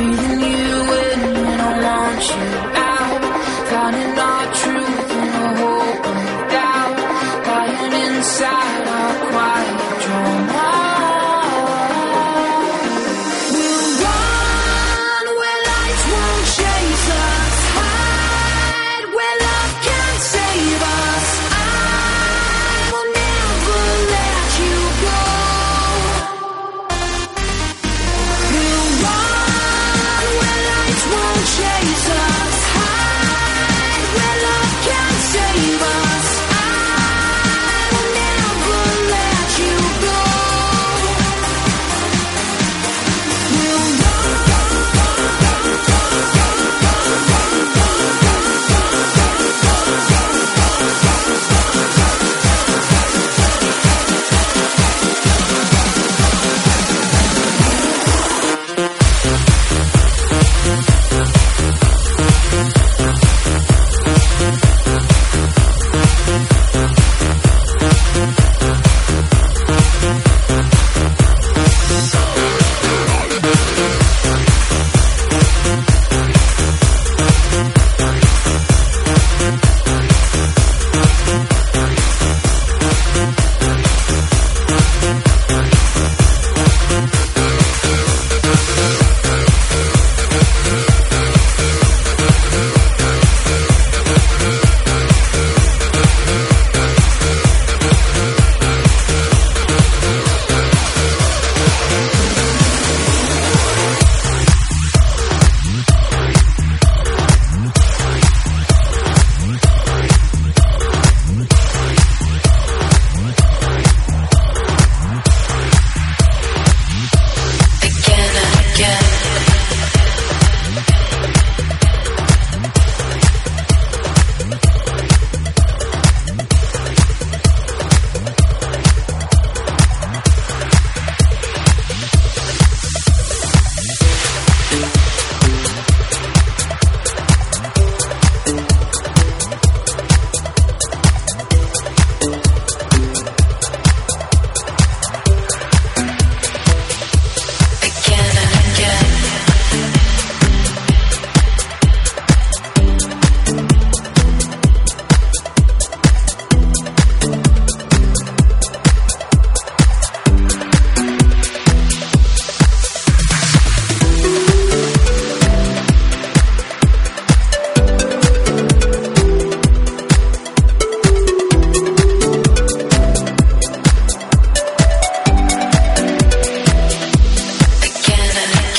breathing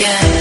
again.